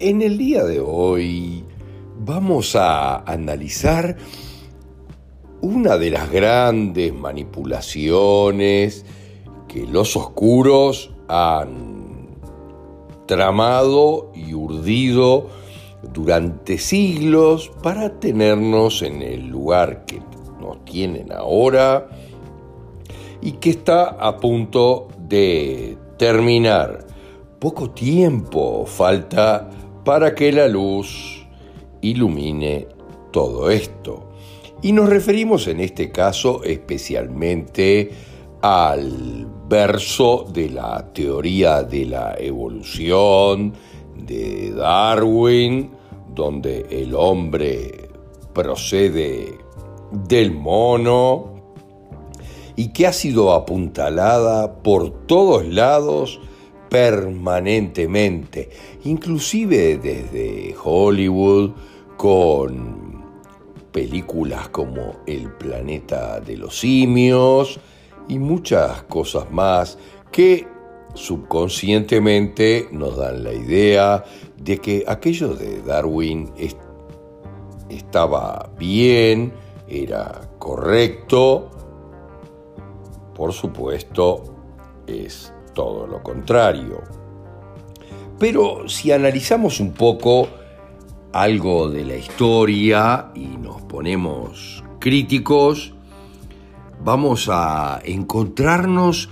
En el día de hoy vamos a analizar una de las grandes manipulaciones que los oscuros han tramado y urdido durante siglos para tenernos en el lugar que nos tienen ahora y que está a punto de terminar. Poco tiempo falta para que la luz ilumine todo esto. Y nos referimos en este caso especialmente al verso de la teoría de la evolución de Darwin, donde el hombre procede del mono y que ha sido apuntalada por todos lados permanentemente, inclusive desde Hollywood con películas como El planeta de los simios y muchas cosas más que subconscientemente nos dan la idea de que aquello de Darwin estaba bien, era correcto, por supuesto es todo lo contrario. Pero si analizamos un poco algo de la historia y nos ponemos críticos, vamos a encontrarnos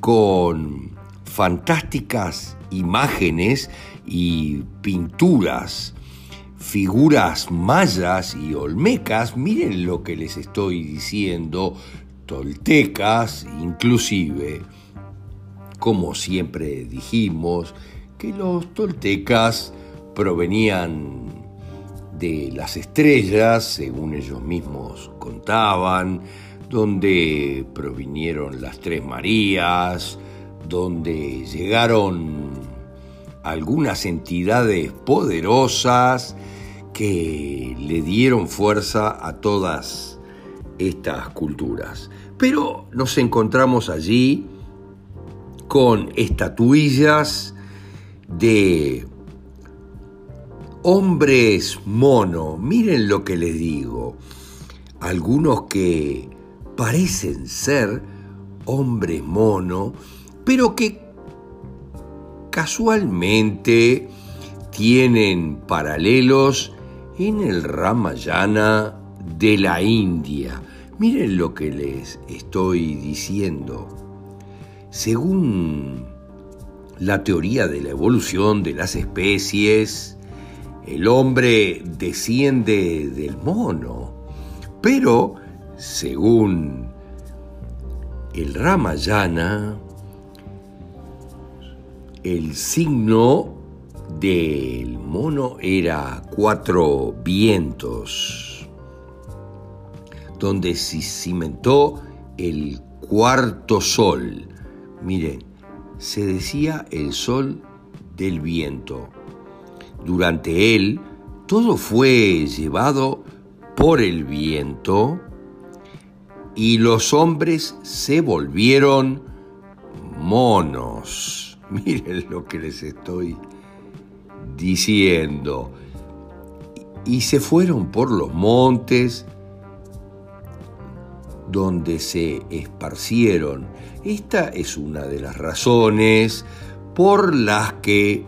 con fantásticas imágenes y pinturas, figuras mayas y olmecas, miren lo que les estoy diciendo, toltecas inclusive, como siempre dijimos, que los toltecas provenían de las estrellas, según ellos mismos contaban, donde provinieron las tres Marías, donde llegaron algunas entidades poderosas que le dieron fuerza a todas estas culturas. Pero nos encontramos allí con estatuillas de hombres mono. Miren lo que les digo. Algunos que parecen ser hombres mono, pero que casualmente tienen paralelos en el Ramayana de la India. Miren lo que les estoy diciendo. Según la teoría de la evolución de las especies, el hombre desciende del mono, pero según el Ramayana, el signo del mono era cuatro vientos, donde se cimentó el cuarto sol, Miren, se decía el sol del viento. Durante él todo fue llevado por el viento y los hombres se volvieron monos. Miren lo que les estoy diciendo. Y se fueron por los montes donde se esparcieron. Esta es una de las razones por las que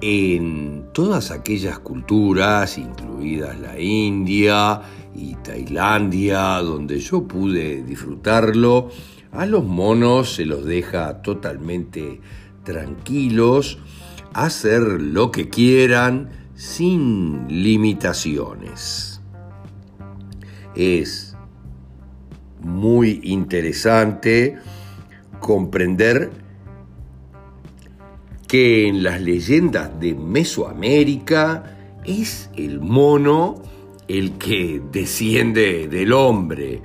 en todas aquellas culturas, incluidas la India y Tailandia, donde yo pude disfrutarlo, a los monos se los deja totalmente tranquilos, hacer lo que quieran sin limitaciones. Es muy interesante comprender que en las leyendas de Mesoamérica es el mono el que desciende del hombre.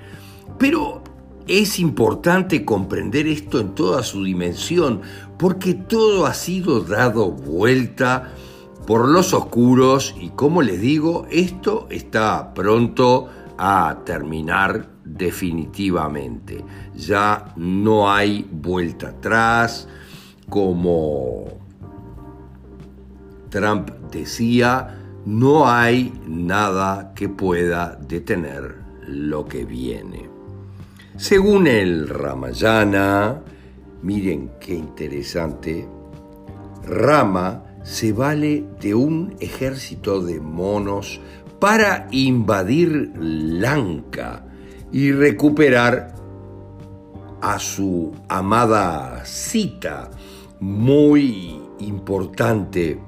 Pero es importante comprender esto en toda su dimensión, porque todo ha sido dado vuelta por los oscuros y como les digo, esto está pronto a terminar definitivamente. Ya no hay vuelta atrás, como Trump decía, no hay nada que pueda detener lo que viene. Según el Ramayana, miren qué interesante, Rama se vale de un ejército de monos para invadir Lanka y recuperar a su amada Sita, muy importante.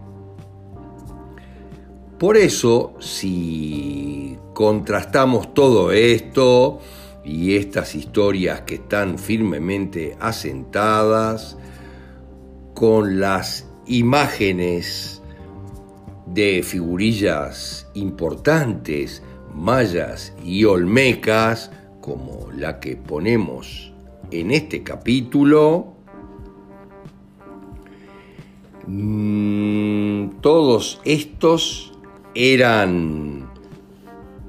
Por eso, si contrastamos todo esto y estas historias que están firmemente asentadas con las imágenes de figurillas importantes, mayas y olmecas, como la que ponemos en este capítulo, mm, todos estos eran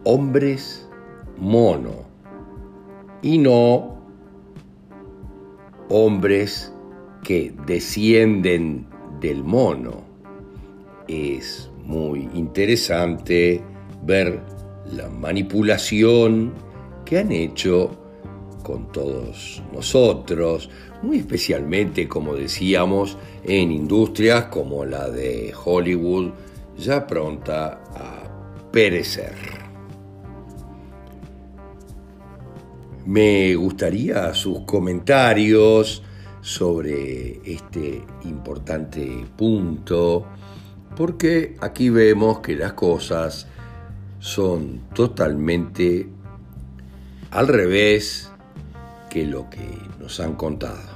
hombres mono y no hombres que descienden del mono. Es muy interesante ver la manipulación que han hecho con todos nosotros, muy especialmente, como decíamos, en industrias como la de Hollywood, ya pronta a perecer. Me gustaría sus comentarios sobre este importante punto, porque aquí vemos que las cosas son totalmente al revés que lo que nos han contado.